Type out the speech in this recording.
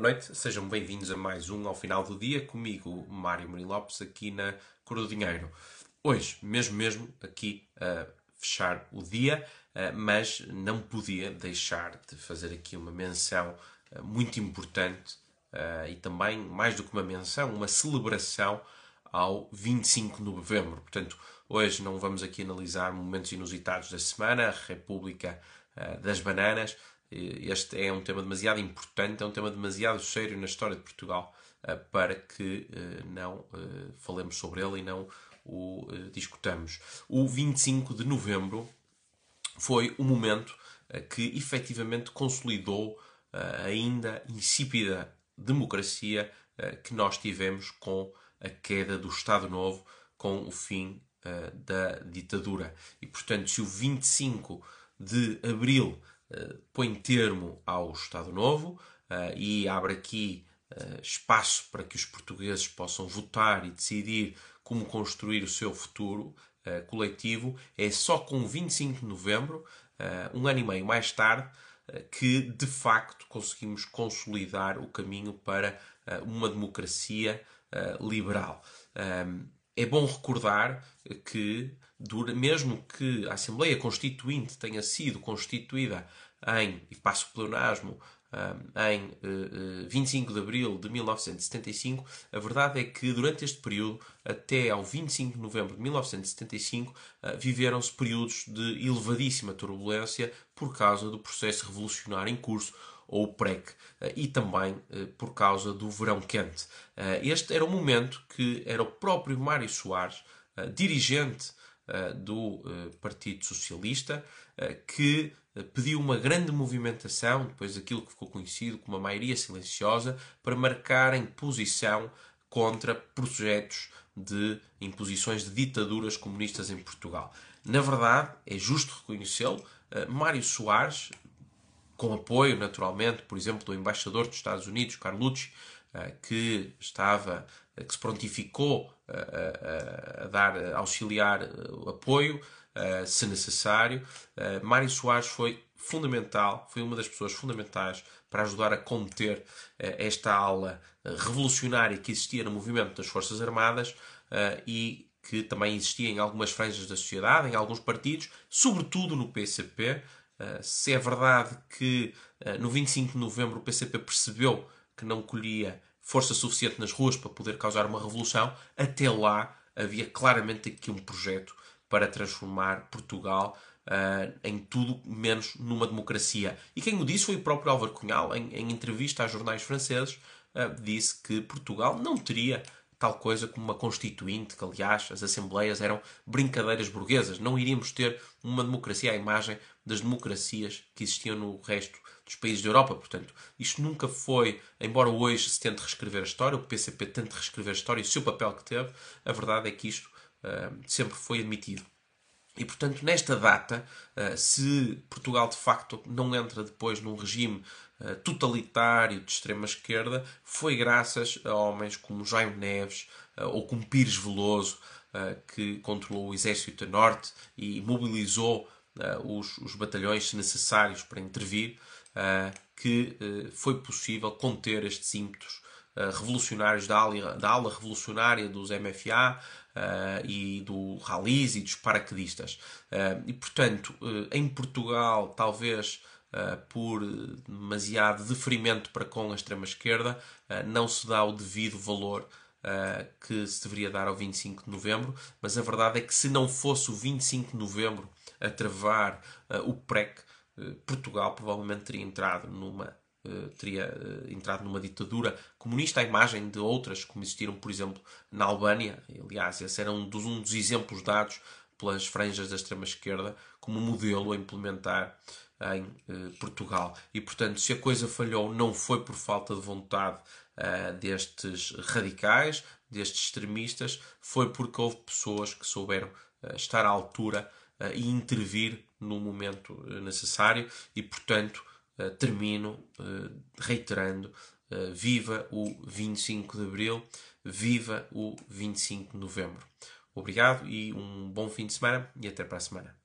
Boa noite, sejam bem-vindos a mais um ao final do dia, comigo, Mário Marim Lopes, aqui na Cor do Dinheiro. Hoje, mesmo mesmo, aqui a fechar o dia, eh, mas não podia deixar de fazer aqui uma menção eh, muito importante eh, e também, mais do que uma menção, uma celebração ao 25 de novembro. Portanto, hoje não vamos aqui analisar momentos inusitados da semana, a República das Bananas, este é um tema demasiado importante, é um tema demasiado sério na história de Portugal eh, para que eh, não eh, falemos sobre ele e não o discutamos. O 25 de novembro foi o momento que efetivamente consolidou a ainda insípida democracia que nós tivemos com a queda do Estado Novo, com o fim da ditadura. E portanto, se o 25 de abril põe termo ao Estado Novo uh, e abre aqui uh, espaço para que os portugueses possam votar e decidir como construir o seu futuro coletivo. É só com 25 de novembro, um ano e meio mais tarde, que de facto conseguimos consolidar o caminho para uma democracia liberal. É bom recordar que mesmo que a Assembleia Constituinte tenha sido constituída em, e passo o pleonasmo, em 25 de abril de 1975, a verdade é que durante este período, até ao 25 de novembro de 1975, ah, viveram-se períodos de elevadíssima turbulência por causa do processo revolucionário em curso, ou PREC, ah, e também ah, por causa do verão quente. Este era o momento que era o próprio Mário Soares, dirigente eh, do eh, Partido Socialista, eh, que pediu uma grande movimentação, depois daquilo que ficou conhecido como a maioria silenciosa, para marcarem posição contra projetos de imposições de ditaduras comunistas em Portugal. Na verdade, é justo reconhecê-lo, Mário Soares, com apoio, naturalmente, por exemplo, do embaixador dos Estados Unidos, Carlucci, que estava, que se prontificou a, a, a dar, a auxiliar apoio, se necessário. Mário Soares foi fundamental, foi uma das pessoas fundamentais para ajudar a conter esta ala revolucionária que existia no movimento das Forças Armadas e que também existia em algumas franjas da sociedade, em alguns partidos, sobretudo no PCP. Se é verdade que no 25 de novembro o PCP percebeu que não colhia força suficiente nas ruas para poder causar uma revolução, até lá havia claramente aqui um projeto para transformar Portugal uh, em tudo menos numa democracia. E quem o disse foi o próprio Álvaro Cunhal, em, em entrevista a jornais franceses, uh, disse que Portugal não teria tal coisa como uma constituinte, que aliás as assembleias eram brincadeiras burguesas. Não iríamos ter uma democracia à imagem das democracias que existiam no resto dos países da Europa. Portanto, isto nunca foi, embora hoje se tente reescrever a história, o PCP tente reescrever a história e o seu papel que teve, a verdade é que isto uh, sempre foi admitido. E, portanto, nesta data, uh, se Portugal de facto não entra depois num regime uh, totalitário de extrema esquerda, foi graças a homens como Jaime Neves ou como Pires Veloso, que controlou o exército a norte e mobilizou os, os batalhões necessários para intervir. Eh, que eh, foi possível conter estes ímpetos eh, revolucionários da ala, da ala revolucionária dos MFA e do Rallys e dos paraquedistas. e, portanto, em Portugal, talvez por demasiado deferimento para com a extrema-esquerda, não se dá o devido valor que se deveria dar ao 25 de novembro, mas a verdade é que se não fosse o 25 de novembro a travar o PREC, eh, Portugal provavelmente teria entrado numa eh, teria eh, entrado numa ditadura comunista à imagem de outras como existiram, por exemplo, na Albânia. Aliás, esse era um dos, um dos exemplos dados pelas franjas da extrema-esquerda como modelo a implementar em Portugal. E, portanto, se a coisa falhou, não foi por falta de vontade destes radicais, destes extremistas, foi porque houve pessoas que souberam estar à altura e intervir no momento eh, necessário e, portanto, eh, termino eh, reiterando: viva o 25 de Abril, viva o 25 de Novembro. Obrigado e um bom fim de semana e até para a semana.